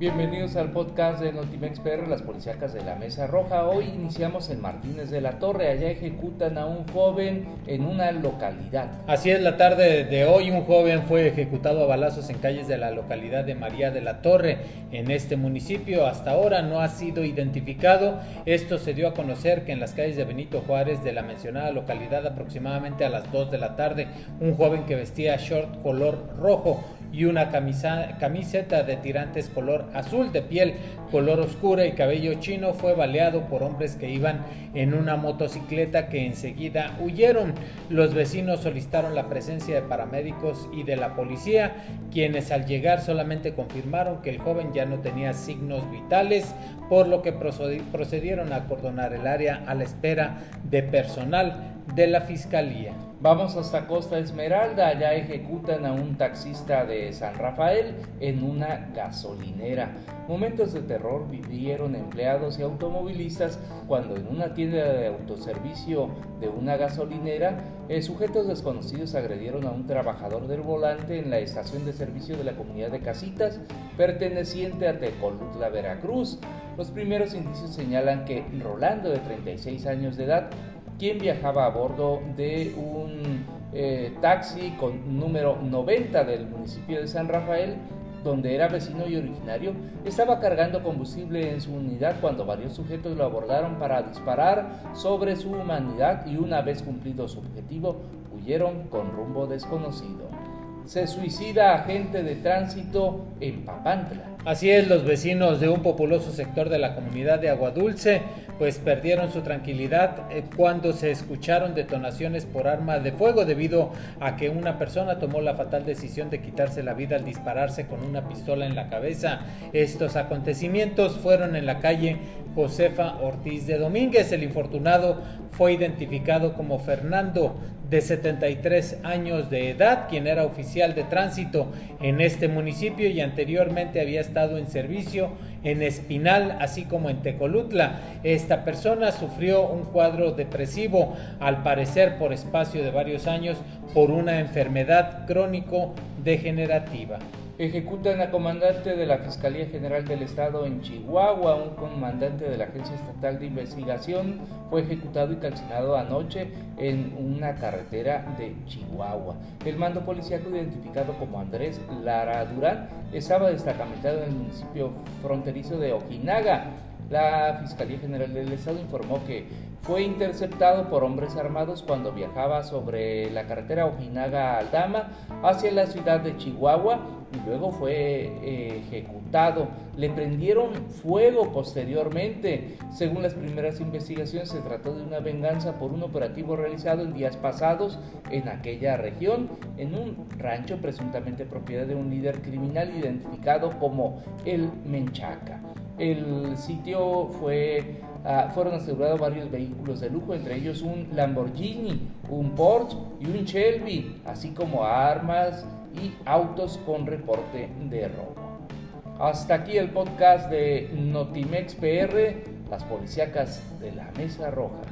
Bienvenidos al podcast de Notimex PR, las policíacas de la Mesa Roja. Hoy iniciamos en Martínez de la Torre. Allá ejecutan a un joven en una localidad. Así es, la tarde de hoy un joven fue ejecutado a balazos en calles de la localidad de María de la Torre. En este municipio hasta ahora no ha sido identificado. Esto se dio a conocer que en las calles de Benito Juárez de la mencionada localidad aproximadamente a las 2 de la tarde, un joven que vestía short color rojo y una camisa, camiseta de tirantes color azul de piel, color oscura y cabello chino fue baleado por hombres que iban en una motocicleta que enseguida huyeron. Los vecinos solicitaron la presencia de paramédicos y de la policía, quienes al llegar solamente confirmaron que el joven ya no tenía signos vitales, por lo que procedieron a acordonar el área a la espera de personal de la fiscalía. Vamos hasta Costa Esmeralda, allá ejecutan a un taxista de San Rafael en una gasolinera. Momentos de terror vivieron empleados y automovilistas cuando en una tienda de autoservicio de una gasolinera, eh, sujetos desconocidos agredieron a un trabajador del volante en la estación de servicio de la comunidad de Casitas, perteneciente a Tecolutla, Veracruz. Los primeros indicios señalan que Rolando, de 36 años de edad, quien viajaba a bordo de un eh, taxi con número 90 del municipio de San Rafael, donde era vecino y originario, estaba cargando combustible en su unidad cuando varios sujetos lo abordaron para disparar sobre su humanidad y una vez cumplido su objetivo, huyeron con rumbo desconocido. Se suicida agente de tránsito en Papantla. Así es, los vecinos de un populoso sector de la comunidad de Aguadulce pues perdieron su tranquilidad eh, cuando se escucharon detonaciones por arma de fuego debido a que una persona tomó la fatal decisión de quitarse la vida al dispararse con una pistola en la cabeza. Estos acontecimientos fueron en la calle Josefa Ortiz de Domínguez. El infortunado fue identificado como Fernando de 73 años de edad, quien era oficial de tránsito en este municipio y anteriormente había estado en servicio en Espinal, así como en Tecolutla. Esta persona sufrió un cuadro depresivo, al parecer por espacio de varios años, por una enfermedad crónico degenerativa. Ejecutan a comandante de la Fiscalía General del Estado en Chihuahua. Un comandante de la Agencia Estatal de Investigación fue ejecutado y calcinado anoche en una carretera de Chihuahua. El mando policíaco identificado como Andrés Lara Durán estaba destacamentado en el municipio fronterizo de Ojinaga. La Fiscalía General del Estado informó que fue interceptado por hombres armados cuando viajaba sobre la carretera Ojinaga-Aldama hacia la ciudad de Chihuahua y luego fue eh, ejecutado. Le prendieron fuego posteriormente. Según las primeras investigaciones, se trató de una venganza por un operativo realizado en días pasados en aquella región, en un rancho presuntamente propiedad de un líder criminal identificado como el Menchaca. El sitio fue Ah, fueron asegurados varios vehículos de lujo, entre ellos un Lamborghini, un Porsche y un Shelby, así como armas y autos con reporte de robo. Hasta aquí el podcast de Notimex PR, las policíacas de la Mesa Roja.